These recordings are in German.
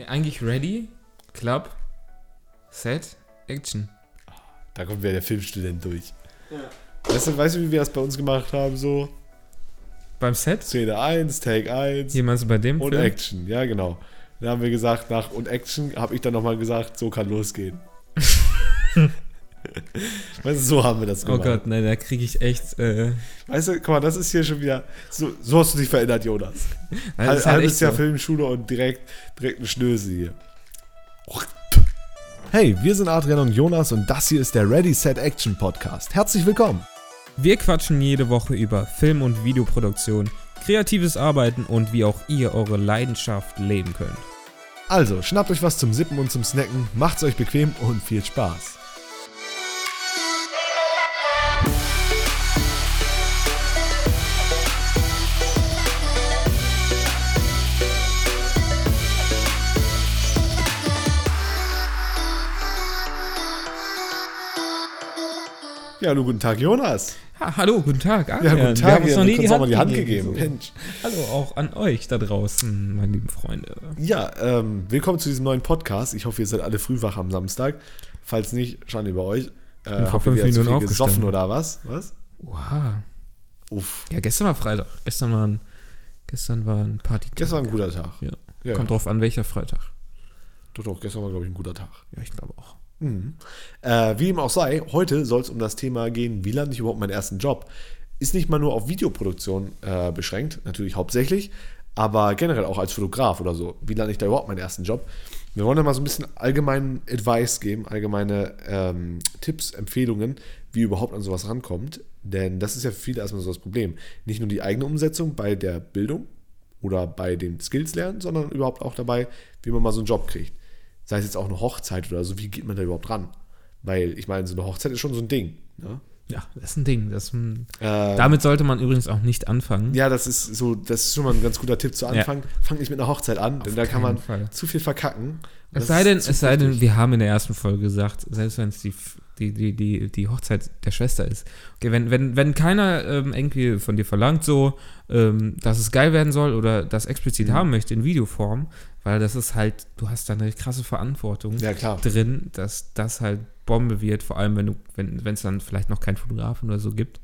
Nee, eigentlich ready, Club, Set, Action. Da kommt wieder der Filmstudent durch. Weißt du, weißt du, wie wir das bei uns gemacht haben? So Beim Set? Szene 1, Take 1 Hier meinst du bei dem und Film? Action. Ja, genau. Dann haben wir gesagt, nach und Action habe ich dann nochmal gesagt, so kann losgehen. weißt du, so haben wir das Oh gemacht. Gott, nein, da kriege ich echt. Äh, Weißt du, guck mal, das ist hier schon wieder. So, so hast du dich verändert, Jonas. ist halt halbes Jahr so. Filmschule und direkt, direkt ein Schnösel hier. Hey, wir sind Adrian und Jonas und das hier ist der Ready Set Action Podcast. Herzlich willkommen. Wir quatschen jede Woche über Film- und Videoproduktion, kreatives Arbeiten und wie auch ihr eure Leidenschaft leben könnt. Also, schnappt euch was zum Sippen und zum Snacken, macht's euch bequem und viel Spaß. Ja, hallo, guten Tag, Jonas. Ha, hallo, guten Tag, Ja, Adrian. guten Tag. Wir haben uns ja, noch nie die Hand, mal die Hand gegeben. gegeben. Mensch. Hallo auch an euch da draußen, meine lieben Freunde. Ja, ähm, willkommen zu diesem neuen Podcast. Ich hoffe, ihr seid alle früh wach am Samstag. Falls nicht, Schande über euch. Äh, vor habt ihr fünf Minuten viel gesoffen aufgestanden. oder was? Was? Wow. Uff. Ja, gestern war Freitag. Gestern war ein, gestern war ein Party. Gestern war ein guter Tag. Ja. Ja, Kommt drauf an, welcher Freitag. doch, doch, gestern war, glaube ich, ein guter Tag. Ja, ich glaube auch. Mhm. Äh, wie ihm auch sei, heute soll es um das Thema gehen, wie lande ich überhaupt meinen ersten Job? Ist nicht mal nur auf Videoproduktion äh, beschränkt, natürlich hauptsächlich, aber generell auch als Fotograf oder so. Wie lande ich da überhaupt meinen ersten Job? Wir wollen da mal so ein bisschen allgemeinen Advice geben, allgemeine ähm, Tipps, Empfehlungen, wie überhaupt an sowas rankommt. Denn das ist ja für viele erstmal so das Problem. Nicht nur die eigene Umsetzung bei der Bildung oder bei den Skills lernen, sondern überhaupt auch dabei, wie man mal so einen Job kriegt. Sei es jetzt auch eine Hochzeit oder so, wie geht man da überhaupt ran? Weil ich meine, so eine Hochzeit ist schon so ein Ding. Ne? Ja, das ist ein Ding. Das, hm, Ähm, damit sollte man übrigens auch nicht anfangen. ja, das ist so, das ist schon mal ein ganz guter Tipp zu Anfang. Fang nicht mit einer Hochzeit an, denn da kann man Fall. zu viel verkacken. Es sei denn, es sei denn, wir haben in der ersten Folge gesagt, selbst wenn es die, die, die, die, die Hochzeit der Schwester ist. Okay, wenn, wenn, wenn keiner ähm, irgendwie von dir verlangt, so, ähm, dass es geil werden soll oder das explizit Mhm. haben möchte in Videoform, weil das ist halt, du hast da eine krasse Verantwortung Ja, klar. drin, dass das halt Bombe wird, vor allem wenn du, wenn es dann vielleicht noch keinen Fotografen oder so gibt.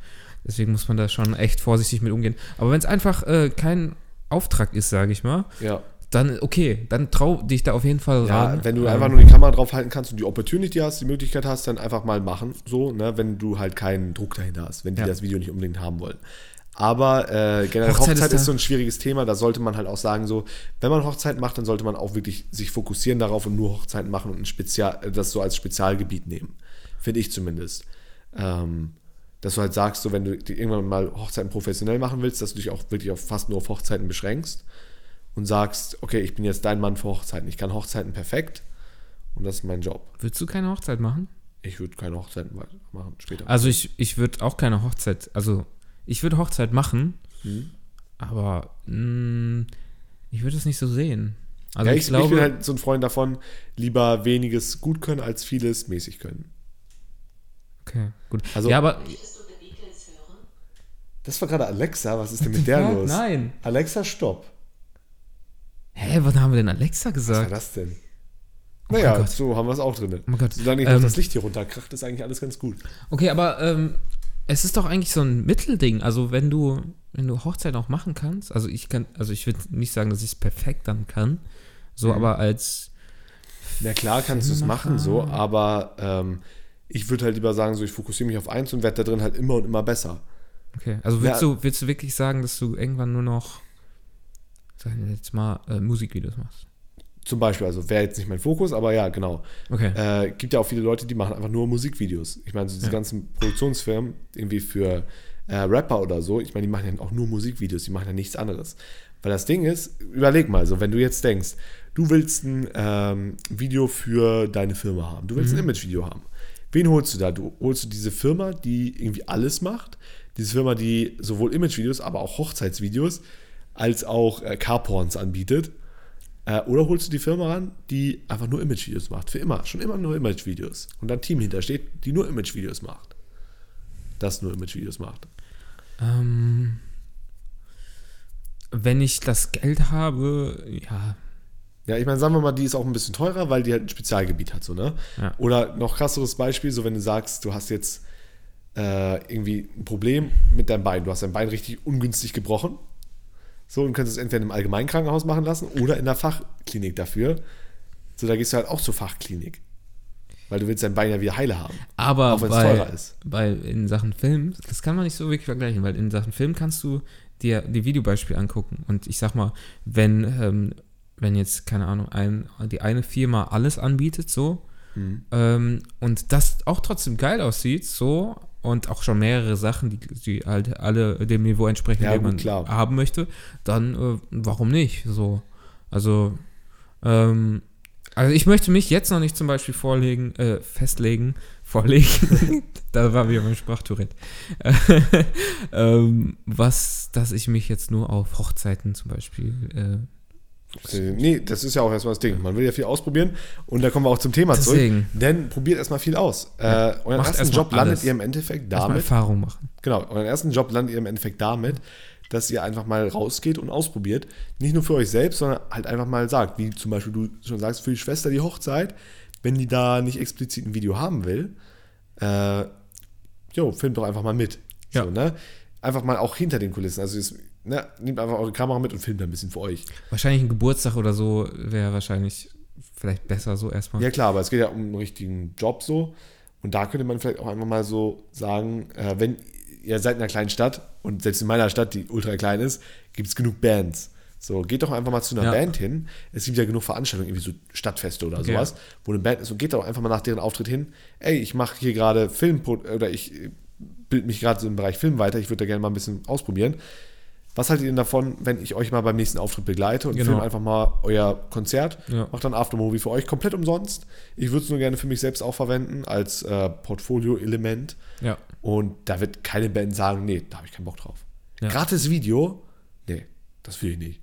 Deswegen muss man da schon echt vorsichtig mit umgehen. Aber wenn es einfach äh, kein Auftrag ist, sage ich mal, Ja. dann okay, dann trau dich da auf jeden Fall Ja, ran. wenn du Ähm, einfach nur die Kamera draufhalten kannst und die Opportunity hast, die Möglichkeit hast, dann einfach mal machen, so, ne, wenn du halt keinen Druck dahinter hast, wenn die Ja. das Video nicht unbedingt haben wollen. Aber äh, generell Hochzeit Hochzeit, ist ist, so ein schwieriges Thema, da sollte man halt auch sagen, so, wenn man Hochzeit macht, dann sollte man auch wirklich sich fokussieren darauf und nur Hochzeiten machen und ein Spezial, äh, das so als Spezialgebiet nehmen. Finde ich zumindest. Ähm, dass du halt sagst, so, wenn du irgendwann mal Hochzeiten professionell machen willst, dass du dich auch wirklich auf fast nur auf Hochzeiten beschränkst und sagst, okay, ich bin jetzt dein Mann für Hochzeiten. Ich kann Hochzeiten perfekt und das ist mein Job. Würdest du keine Hochzeit machen? Ich würde keine Hochzeiten machen später. Also ich, ich würde auch keine Hochzeit, also ich würde Hochzeit machen, Mhm. aber mh, ich würde es nicht so sehen. Also ja, ich, ich, ich, glaube, bin halt so ein Freund davon, lieber weniges gut können als vieles mäßig können. okay, gut. Also- ja, aber Das war gerade Alexa, was ist denn mit der los? Nein. Alexa, stopp. Hä, was haben wir denn Alexa Was war gesagt? das denn? Oh naja, so haben wir es auch drin. Oh mein Gott. Solange nicht Ähm, noch das Licht hier runterkracht, ist eigentlich alles ganz gut. Okay, aber ähm, es ist doch eigentlich so ein Mittelding. Also wenn du, wenn du Hochzeit auch machen kannst, also ich kann, also ich würde nicht sagen, dass ich es perfekt dann kann. So, Mhm. aber als Na klar kannst du es machen, so, aber ähm, ich würde halt lieber sagen, so ich fokussiere mich auf eins und werde da drin halt immer und immer besser. Okay, also willst, Ja. du, willst du wirklich sagen, dass du irgendwann nur noch, sagen wir jetzt mal, äh, Musikvideos machst? Zum Beispiel, also wäre jetzt nicht mein Fokus, aber ja, genau. Okay. Äh, gibt ja auch viele Leute, die machen einfach nur Musikvideos. Ich meine, so diese Ja. ganzen Produktionsfirmen, irgendwie für äh, Rapper oder so, ich meine, die machen ja auch nur Musikvideos, die machen ja nichts anderes. Weil das Ding ist, überleg mal, so wenn du jetzt denkst, du willst ein ähm, Video für deine Firma haben, du willst Mhm. ein Imagevideo haben. Wen holst du da? Du holst du diese Firma, die irgendwie alles macht, diese Firma, die sowohl Imagevideos, aber auch Hochzeitsvideos, als auch äh, Carporns anbietet. Äh, oder holst du die Firma ran, die einfach nur Imagevideos macht. Für immer. Schon immer nur Imagevideos. Und dann ein Team hintersteht, die nur Imagevideos macht. Das nur Imagevideos macht. Ähm, wenn ich das Geld habe, ja, Ja, ich meine, sagen wir mal, die ist auch ein bisschen teurer, weil die halt ein Spezialgebiet hat, so, ne? Ja. Oder noch krasseres Beispiel, so wenn du sagst, du hast jetzt äh, irgendwie ein Problem mit deinem Bein. Du hast dein Bein richtig ungünstig gebrochen. So, und könntest es entweder im Allgemeinkrankenhaus machen lassen oder in der Fachklinik dafür. So, da gehst du halt auch zur Fachklinik. Weil du willst dein Bein ja wieder heile haben. Aber Auch wenn's bei, teurer ist. Weil in Sachen Film, das kann man nicht so wirklich vergleichen, weil in Sachen Film kannst du dir die Videobeispiele angucken. Und ich sag mal, wenn, ähm, wenn jetzt, keine Ahnung, ein, die eine Firma alles anbietet, so, Mhm. ähm, und das auch trotzdem geil aussieht, so, und auch schon mehrere Sachen, die, die halt alle dem Niveau entsprechen, Ja, den man klar. haben möchte, dann äh, warum nicht? So. Also, ähm, also ich möchte mich jetzt noch nicht zum Beispiel vorlegen, äh, festlegen, vorlegen, da war wieder mein Sprachtourette, ähm, was, dass ich mich jetzt nur auf Hochzeiten zum Beispiel äh, Äh, Nee, das ist ja auch erstmal das Ding. Man will ja viel ausprobieren und da kommen wir auch zum Thema Deswegen. zurück. Denn probiert erstmal viel aus. Ja. Äh, euren ersten Job landet alles. ihr im Endeffekt damit, Erfahrung machen. genau, euren ersten Job landet ihr im Endeffekt damit, dass ihr einfach mal rausgeht und ausprobiert. Nicht nur für euch selbst, sondern halt einfach mal sagt, wie zum Beispiel du schon sagst, für die Schwester die Hochzeit, wenn die da nicht explizit ein Video haben will, äh, jo, filmt doch einfach mal mit. Ja. So, ne? Einfach mal auch hinter den Kulissen. Also es, ne, nehmt einfach eure Kamera mit und filmt ein bisschen für euch. Wahrscheinlich ein Geburtstag oder so wäre wahrscheinlich vielleicht besser so erstmal. Ja klar, aber es geht ja um einen richtigen Job so. Und da könnte man vielleicht auch einfach mal so sagen, äh, wenn ihr seid in einer kleinen Stadt und selbst in meiner Stadt, die ultra klein ist, gibt es genug Bands. So, geht doch einfach mal zu einer Ja. Band hin. Es gibt ja genug Veranstaltungen, irgendwie so Stadtfeste oder Okay. sowas, wo eine Band ist und geht doch einfach mal nach deren Auftritt hin. Ey, ich mache hier gerade Film oder ich äh, bild mich gerade so im Bereich Film weiter, ich würde da gerne mal ein bisschen ausprobieren. Was haltet ihr denn davon, wenn ich euch mal beim nächsten Auftritt begleite und Genau. filme einfach mal euer Konzert? Ja. Macht dann Aftermovie für euch komplett umsonst. Ich würde es nur gerne für mich selbst auch verwenden als äh, Portfolio-Element. Ja. Und da wird keine Band sagen, nee, da habe ich keinen Bock drauf. Ja. Gratis Video? Nee, das will ich nicht.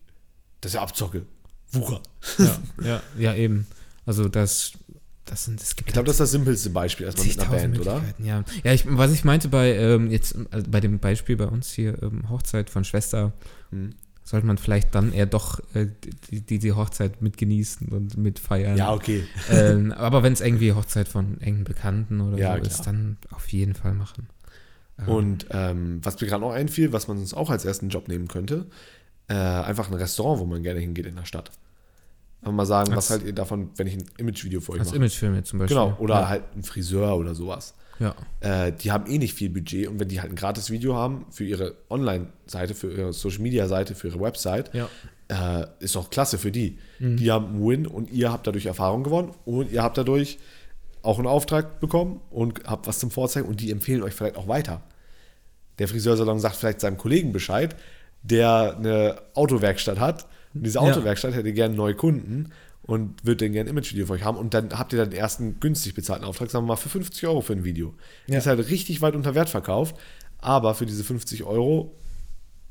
Das ist ja Abzocke. Wucher. Ja, ja, ja, eben. Also das, das sind, es gibt Ich glaube, das ist das simpelste Beispiel erstmal mit einer Band, oder? Ja, ja ich, was ich meinte bei ähm, jetzt also bei dem Beispiel bei uns hier ähm, Hochzeit von Schwester, Hm. sollte man vielleicht dann eher doch äh, die, die, die Hochzeit mit genießen und mit feiern. Ja, okay. ähm, aber wenn es irgendwie Hochzeit von engen Bekannten oder Ja, so klar. ist, dann auf jeden Fall machen. Ähm, Und ähm, was mir gerade noch einfiel, was man uns auch als ersten Job nehmen könnte, äh, einfach ein Restaurant, wo man gerne hingeht in der Stadt. Mal sagen, was Als- haltet ihr davon, wenn ich ein Imagevideo für euch als mache? Imagefilm jetzt zum Beispiel. Genau, oder ja. halt ein Friseur oder sowas. Ja, Äh, die haben eh nicht viel Budget und wenn die halt ein gratis Video haben für ihre Online-Seite, für ihre Social-Media-Seite, für ihre Website, ja. äh, ist doch klasse für die. Mhm. Die haben einen Win und ihr habt dadurch Erfahrung gewonnen und ihr habt dadurch auch einen Auftrag bekommen und habt was zum Vorzeigen und die empfehlen euch vielleicht auch weiter. Der Friseursalon sagt vielleicht seinem Kollegen Bescheid, der eine Autowerkstatt hat. Und diese Ja. Autowerkstatt hätte gerne neue Kunden und würde dann gerne ein Imagevideo für euch haben. Und dann habt ihr dann den ersten günstig bezahlten Auftrag, sagen wir mal, für 50 Euro für ein Video. Ja. Ist halt richtig weit unter Wert verkauft, aber für diese 50 Euro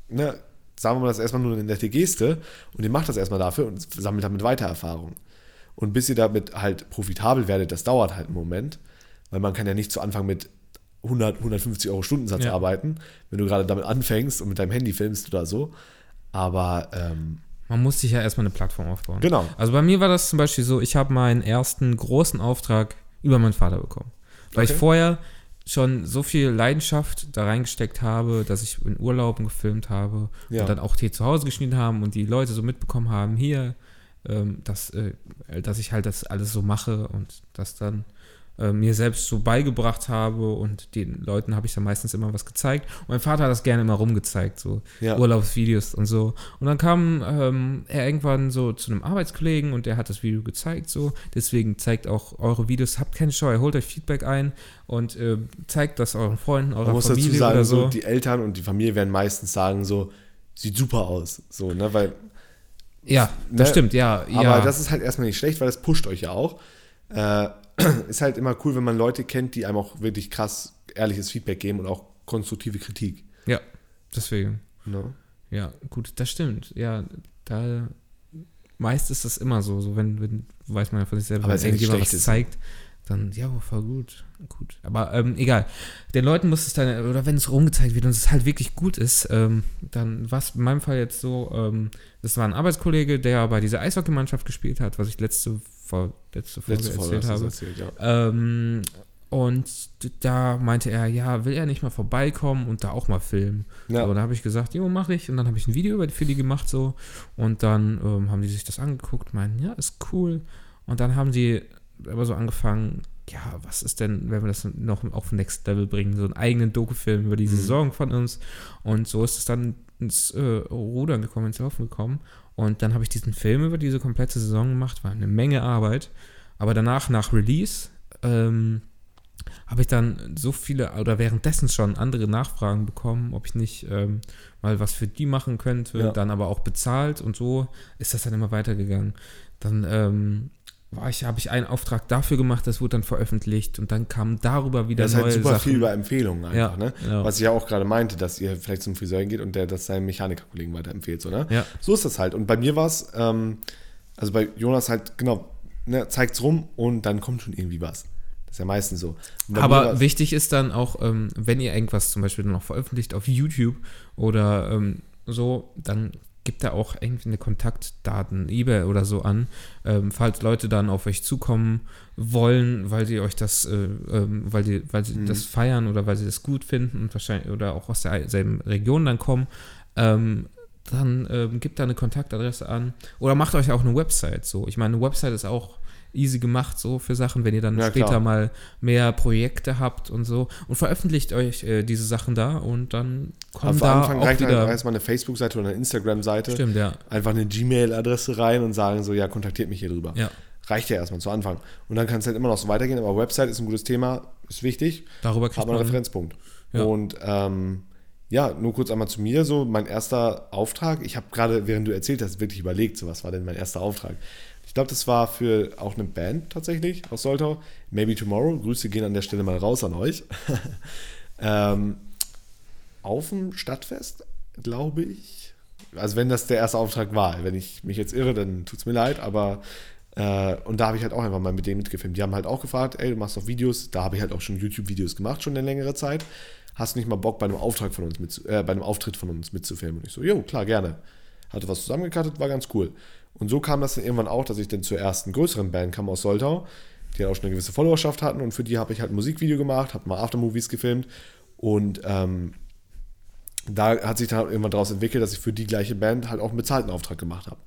ne, sagen wir mal das erstmal nur eine nette Geste und ihr macht das erstmal dafür und sammelt damit weiter Erfahrung. Und bis ihr damit halt profitabel werdet, das dauert halt einen Moment, weil man kann ja nicht zu Anfang mit 100, 150 Euro Stundensatz Ja. arbeiten, wenn du gerade damit anfängst und mit deinem Handy filmst oder so. Aber ähm, Man muss sich ja erstmal eine Plattform aufbauen. genau, Also bei mir war das zum Beispiel so, ich habe meinen ersten großen Auftrag über meinen Vater bekommen. Weil Okay. ich vorher schon so viel Leidenschaft da reingesteckt habe, dass ich in Urlauben gefilmt habe Ja. und dann auch hier zu Hause geschnitten haben und die Leute so mitbekommen haben, hier, ähm, dass, äh, dass ich halt das alles so mache und das dann äh, mir selbst so beigebracht habe und den Leuten habe ich dann meistens immer was gezeigt. Und mein Vater hat das gerne immer rumgezeigt, so Ja. Urlaubsvideos und so. Und dann kam ähm, er irgendwann so zu einem Arbeitskollegen und der hat das Video gezeigt, so. Deswegen zeigt auch eure Videos, habt keine Scheu, holt euch Feedback ein und äh, zeigt das euren Freunden, eurer man muss Familie dazu sagen, oder so. so. die Eltern und die Familie werden meistens sagen so, sieht super aus, so, ne, weil ja, das ne, stimmt, ja. Aber ja. das ist halt erstmal nicht schlecht, weil das pusht euch ja auch. Äh, ist halt immer cool, wenn man Leute kennt, die einem auch wirklich krass ehrliches Feedback geben und auch konstruktive Kritik. ja, deswegen. Ne? Ja, gut, das stimmt. Ja, da meist ist das immer so, so wenn, wenn weiß man ja von sich selber, Aber wenn ist irgendjemand was Schlechtes. zeigt, dann, ja, voll gut, gut. Aber ähm, egal. Den Leuten muss es dann, oder wenn es rumgezeigt wird und es halt wirklich gut ist, ähm, dann war es in meinem Fall jetzt so, ähm, das war ein Arbeitskollege, der bei dieser Eishockeymannschaft gespielt hat, was ich letzte, vor, letzte Folge Letzte Folge erzählt habe. erzählt, ja. Ähm, und da meinte er, ja, will er nicht mal vorbeikommen und da auch mal filmen. Ja. So, da habe ich gesagt, jo, mache ich. Und dann habe ich ein Video über für die gemacht so. Und dann ähm, haben die sich das angeguckt, meinen, ja, ist cool. Und dann haben die aber so angefangen, ja, was ist denn, wenn wir das noch auf Next Level bringen, so einen eigenen Dokufilm über die Mhm. Saison von uns. Und so ist es dann ins äh, Rudern gekommen, ins Laufen gekommen. Und dann habe ich diesen Film über diese komplette Saison gemacht, war eine Menge Arbeit. Aber danach, nach Release, ähm, habe ich dann so viele oder währenddessen schon andere Nachfragen bekommen, ob ich nicht ähm, mal was für die machen könnte, Ja. dann aber auch bezahlt und so ist das dann immer weitergegangen. Dann ähm, war ich, habe ich einen Auftrag dafür gemacht, das wurde dann veröffentlicht und dann kamen darüber wieder Das ist neue halt super Sachen. viel über Empfehlungen einfach, Ja, ne? genau. Was ich ja auch gerade meinte, dass ihr vielleicht zum Friseur geht und der das seinem Mechanikerkollegen weiterempfiehlt, so, ne? Ja. So ist das halt. Und bei mir war es, ähm, also bei Jonas halt, genau, ne, zeigt's rum und dann kommt schon irgendwie was. Das ist ja meistens so. Aber wichtig ist dann auch, ähm, wenn ihr irgendwas zum Beispiel noch veröffentlicht auf YouTube oder ähm, so, dann gibt da auch irgendwie eine Kontaktdaten, eBay oder so an, ähm, falls Leute dann auf euch zukommen wollen, weil sie euch das, äh, ähm, weil sie, weil sie das feiern oder weil sie das gut finden und wahrscheinlich oder auch aus derselben Region dann kommen, ähm, dann ähm, gebt da eine Kontaktadresse an. Oder macht euch auch eine Website so. Ich meine, eine Website ist auch easy gemacht so für Sachen, wenn ihr dann Ja, später klar. mal mehr Projekte habt und so und veröffentlicht euch äh, diese Sachen da und dann kommen am da Anfang auch reicht halt wieder. erstmal eine Facebook-Seite oder eine Instagram-Seite. Stimmt, ja. Einfach eine Gmail-Adresse rein und sagen so, ja, kontaktiert mich hier drüber. Ja. Reicht ja erstmal zu Anfang. Und dann kann es halt immer noch so weitergehen, aber Website ist ein gutes Thema, ist wichtig. Darüber Hat kriegt man einen. Referenzpunkt. Ja. Und ähm, ja, nur kurz einmal zu mir, so mein erster Auftrag. Ich habe gerade, während du erzählt hast, wirklich überlegt, so was war denn mein erster Auftrag. Ich glaube, das war für auch eine Band tatsächlich aus Soltau. Maybe Tomorrow. Grüße gehen an der Stelle mal raus an euch. ähm, auf dem Stadtfest, glaube ich. Also wenn das der erste Auftrag war. Wenn ich mich jetzt irre, dann tut es mir leid, aber äh, und da habe ich halt auch einfach mal mit denen mitgefilmt. Die haben halt auch gefragt, ey, du machst doch Videos. Da habe ich halt auch schon YouTube-Videos gemacht, schon eine längere Zeit. Hast du nicht mal Bock, bei einem Auftrag von uns mit, äh, bei einem Auftritt von uns mitzufilmen? Und ich so, jo, klar, gerne. Hatte was zusammengekattet, war ganz cool. Und so kam das dann irgendwann auch, dass ich dann zur ersten größeren Band kam aus Soltau, die halt auch schon eine gewisse Followerschaft hatten und für die habe ich halt ein Musikvideo gemacht, habe mal Aftermovies gefilmt und ähm, da hat sich dann irgendwann daraus entwickelt, dass ich für die gleiche Band halt auch einen bezahlten Auftrag gemacht habe.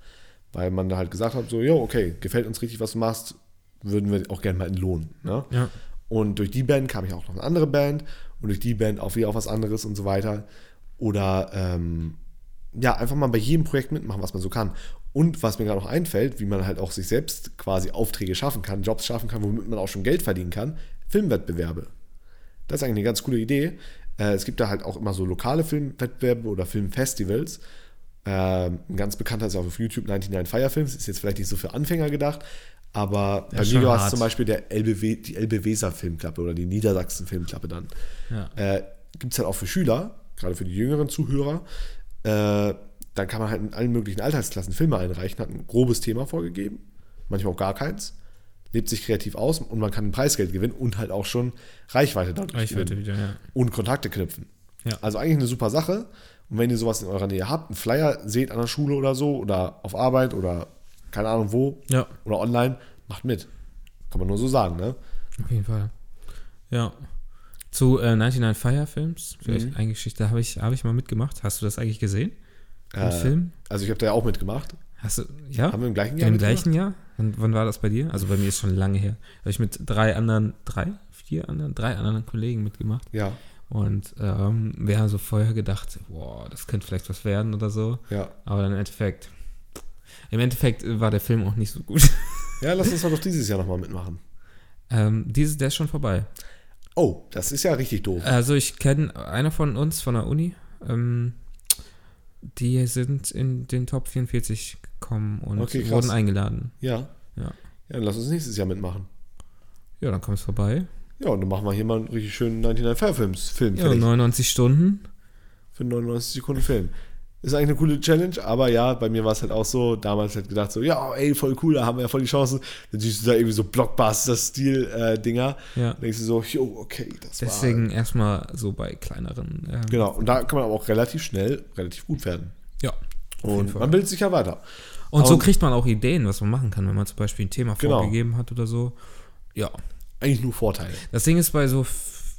Weil man da halt gesagt hat, so, jo, okay, gefällt uns richtig, was du machst, würden wir auch gerne mal entlohnen. Ne? Ja. Und durch die Band kam ich auch noch eine andere Band und durch die Band auch wieder auf was anderes und so weiter. Oder ähm, ja, einfach mal bei jedem Projekt mitmachen, was man so kann. Und was mir gerade noch einfällt, wie man halt auch sich selbst quasi Aufträge schaffen kann, Jobs schaffen kann, womit man auch schon Geld verdienen kann, Filmwettbewerbe. Das ist eigentlich eine ganz coole Idee. Äh, es gibt da halt auch immer so lokale Filmwettbewerbe oder Filmfestivals. Ähm, ein ganz bekannter ist auch auf YouTube 99 Fire Films, ist jetzt vielleicht nicht so für Anfänger gedacht, aber Ja, bei war es zum Beispiel der LBW, die Elbe Weser Filmklappe oder die Niedersachsen Filmklappe dann. Ja. Äh, gibt es halt auch für Schüler, gerade für die jüngeren Zuhörer. Äh, dann kann man halt in allen möglichen Altersklassen Filme einreichen, hat ein grobes Thema vorgegeben, manchmal auch gar keins, lebt sich kreativ aus und man kann ein Preisgeld gewinnen und halt auch schon Reichweite dadurch Reichweite gewinnen wieder, ja. und Kontakte knüpfen. Ja. Also eigentlich eine super Sache. Und wenn ihr sowas in eurer Nähe habt, einen Flyer seht an der Schule oder so oder auf Arbeit oder keine Ahnung wo Ja, oder online, macht mit. Kann man nur so sagen, ne? auf jeden Fall. Ja. Zu äh, 99 Fire Films, vielleicht Mhm. eine Geschichte, da habe ich, hab ich mal mitgemacht. Hast du das eigentlich gesehen? Äh, Film? Also ich habe da ja auch mitgemacht. Hast du, ja? Haben wir im gleichen Jahr Im gleichen Jahr? Und wann war das bei dir? Also bei mir ist schon lange her. Da habe ich mit drei anderen, drei, vier anderen, drei anderen Kollegen mitgemacht. Ja, Und ähm, wir haben so vorher gedacht, boah, das könnte vielleicht was werden oder so. ja. Aber dann im Endeffekt, im Endeffekt war der Film auch nicht so gut. Ja, lass uns doch dieses Jahr nochmal mitmachen. ähm, dieses, der ist schon vorbei. Oh, das ist ja richtig doof. Also ich kenne einer von uns von der Uni, ähm, die sind in den Top 44 gekommen und Okay, wurden eingeladen. Ja. Ja. Ja, dann lass uns nächstes Jahr mitmachen. Ja, dann kommst du vorbei. Ja, und dann machen wir hier mal einen richtig schönen 99 Firefilms Film Ja, fertig. 99 Stunden. Für 99 Sekunden Film. Ist eigentlich eine coole Challenge, aber ja, bei mir war es halt auch so, damals halt gedacht so, ja, ey, voll cool, da haben wir ja voll die Chancen. Dann siehst du da irgendwie so Blockbuster-Stil-Dinger. Ja. Dann denkst du so, jo, okay, das Deswegen war... erstmal so bei kleineren. ähm, Genau, und da kann man aber auch relativ schnell, relativ gut werden. Ja. Und man bildet sich ja weiter. Und so Aber- kriegt man auch Ideen, was man machen kann, wenn man zum Beispiel ein Thema Genau. vorgegeben hat oder so. Ja. Eigentlich nur Vorteile. Das Ding ist bei so,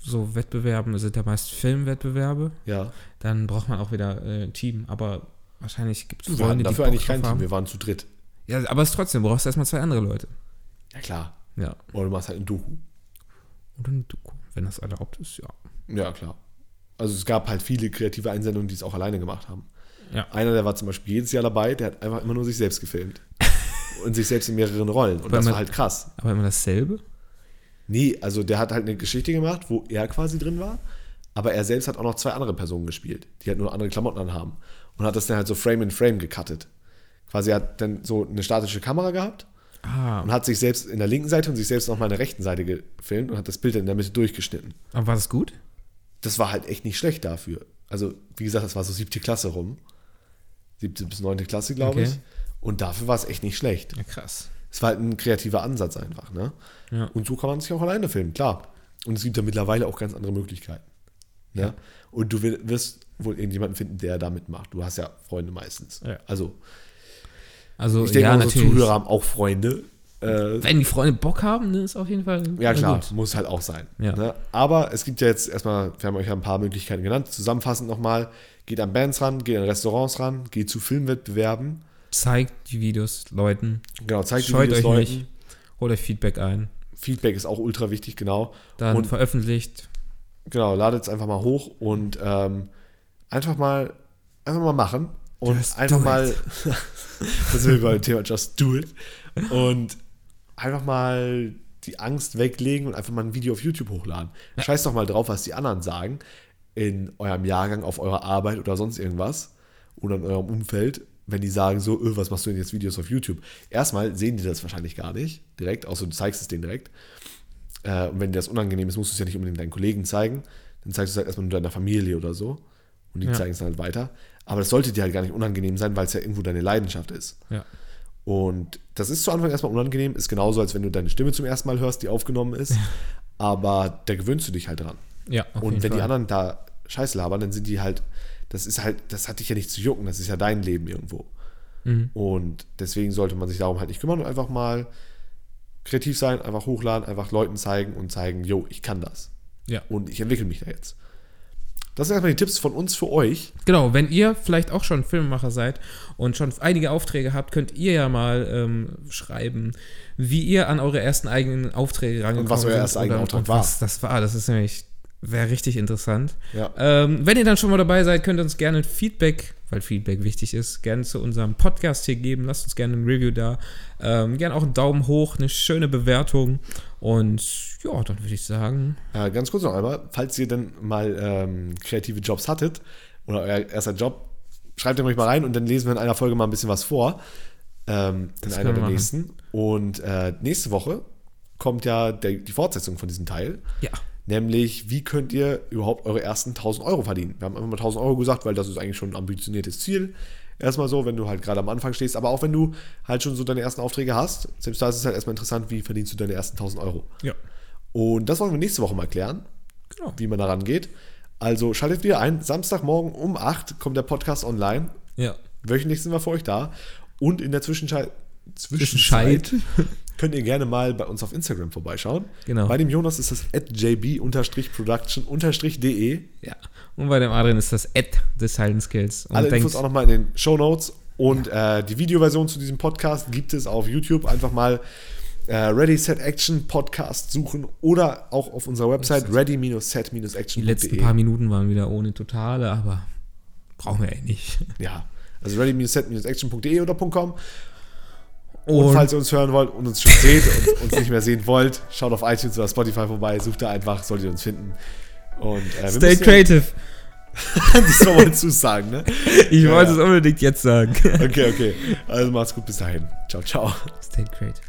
so Wettbewerben, sind ja meist Filmwettbewerbe, Ja. dann braucht man auch wieder äh, ein Team. Aber wahrscheinlich gibt es Wir hatten dafür Bock eigentlich kein Team, wir waren zu dritt. Ja, aber es ist trotzdem, du brauchst erstmal zwei andere Leute. Ja, klar. Ja. Oder du machst halt ein Doku. Oder ein Doku, wenn das erlaubt ist, ja. Ja, klar. Also es gab halt viele kreative Einsendungen, die es auch alleine gemacht haben. Ja. Einer, der war zum Beispiel jedes Jahr dabei, der hat einfach immer nur sich selbst gefilmt. und sich selbst in mehreren Rollen. Und Weil das war halt krass. Aber immer dasselbe? Nee, also der hat halt eine Geschichte gemacht, wo er quasi drin war, aber er selbst hat auch noch zwei andere Personen gespielt, die halt nur andere Klamotten anhaben. Und hat das dann halt so Frame in Frame gecuttet. Quasi hat dann so eine statische Kamera gehabt Ah, und hat sich selbst in der linken Seite und sich selbst nochmal in der rechten Seite gefilmt und hat das Bild dann in der Mitte durchgeschnitten. aber war das gut? Das war halt echt nicht schlecht dafür. Also, wie gesagt, das war so siebte Klasse rum. Siebte bis neunte Klasse, glaube Okay. ich. Und dafür war es echt nicht schlecht. Ja, krass. Es war halt ein kreativer Ansatz einfach, ne? Ja. Und so kann man sich auch alleine filmen, klar. Und es gibt ja mittlerweile auch ganz andere Möglichkeiten. Ne? Und du wi- wirst wohl irgendjemanden finden, der da mitmacht. Du hast ja Freunde meistens. Ja. Also, Also, ich denke, ja, unsere natürlich. Zuhörer haben auch Freunde. Äh, Wenn die Freunde Bock haben, dann ist auf jeden Fall. ja, klar, gut. muss halt auch sein. Ja. Ne? Aber es gibt ja jetzt erstmal, wir haben euch ja ein paar Möglichkeiten genannt. Zusammenfassend nochmal: geht an Bands ran, geht an Restaurants ran, geht zu Filmwettbewerben. Zeigt die Videos Leuten. Genau, zeigt die Videos euch Leuten. nicht. Holt euch Feedback ein. Feedback ist auch ultra wichtig, genau. Dann Und- veröffentlicht. Genau, ladet es einfach mal hoch und ähm, einfach mal einfach mal machen und Just einfach mal das sind wir beim Thema Just Do It und einfach mal die Angst weglegen und einfach mal ein Video auf YouTube hochladen. Scheiß doch mal drauf, was die anderen sagen in eurem Jahrgang, auf eurer Arbeit oder sonst irgendwas oder in eurem Umfeld, wenn die sagen so, öh, was machst du denn jetzt Videos auf YouTube? Erstmal sehen die das wahrscheinlich gar nicht direkt, außer du zeigst es denen direkt. Äh, und wenn dir das unangenehm ist, musst du es ja nicht unbedingt deinen Kollegen zeigen. Dann zeigst du es halt erstmal nur deiner Familie oder so. Und die Ja. zeigen es dann halt weiter. Aber das sollte dir halt gar nicht unangenehm sein, weil es ja irgendwo deine Leidenschaft ist. Ja. Und das ist zu Anfang erstmal unangenehm, ist genauso, als wenn du deine Stimme zum ersten Mal hörst, die aufgenommen ist. Aber da gewöhnst du dich halt dran. Ja, auf und wenn die Fall. anderen da Scheiße labern, dann sind die halt, das ist halt, das hat dich ja nicht zu jucken, das ist ja dein Leben irgendwo. Mhm. Und deswegen sollte man sich darum halt nicht kümmern und einfach mal kreativ sein, einfach hochladen, einfach Leuten zeigen und zeigen, yo, ich kann das. Ja. Und ich entwickle mich da jetzt. Das sind erstmal die Tipps von uns für euch. Genau, wenn ihr vielleicht auch schon Filmemacher seid und schon einige Aufträge habt, könnt ihr ja mal ähm, schreiben, wie ihr an eure ersten eigenen Aufträge rangekommen was euer seid erster eigener Auftrag und war. Was das war, das ist nämlich, wäre richtig interessant. Ja. Ähm, wenn ihr dann schon mal dabei seid, könnt ihr uns gerne Feedback, weil Feedback wichtig ist, gerne zu unserem Podcast hier geben. Lasst uns gerne ein Review da. Ähm, gerne auch einen Daumen hoch, eine schöne Bewertung. Und ja, dann würde ich sagen, Äh, ganz kurz noch einmal, falls ihr denn mal ähm, kreative Jobs hattet oder euer erster Job, schreibt ihn euch mal rein und dann lesen wir in einer Folge mal ein bisschen was vor. Ähm, in einer der nächsten. Und äh, nächste Woche kommt ja der, die Fortsetzung von diesem Teil. ja, Nämlich, wie könnt ihr überhaupt eure ersten 1000 Euro verdienen? Wir haben einfach mal 1000 Euro gesagt, weil das ist eigentlich schon ein ambitioniertes Ziel. Erstmal so, wenn du halt gerade am Anfang stehst, aber auch wenn du halt schon so deine ersten Aufträge hast, selbst da ist es halt erstmal interessant, wie verdienst du deine ersten 1000 Euro. ja, Und das wollen wir nächste Woche mal klären, genau. wie man daran geht. Also schaltet wieder ein. Samstagmorgen um 8 kommt der Podcast online. Ja. Wöchentlich sind wir für euch da. Und in der Zwischenzeit, Zwischenzeit. Könnt ihr gerne mal bei uns auf Instagram vorbeischauen. Genau. Bei dem Jonas ist das at jb-production-de. Ja. Und bei dem Adrian ist das Ad des Silent Skills. Alle Infos auch nochmal in den Show Notes. Und äh, die Videoversion zu diesem Podcast gibt es auf YouTube. Einfach mal äh, Ready Set Action Podcast suchen oder auch auf unserer Website die ready-set-action.de. letzten paar Minuten waren wieder ohne Totale, aber brauchen wir eh nicht. Ja, also ready-set-action.de oder .com. Und, Und falls ihr uns hören wollt und uns schon seht und uns nicht mehr sehen wollt, schaut auf iTunes oder Spotify vorbei, sucht da einfach, solltet ihr uns finden. Und äh, stay creative. Das soll man zusagen, ne? Ich Ja, wollte es unbedingt jetzt sagen. Okay, okay. Also macht's gut, bis dahin. Ciao, ciao. Stay creative.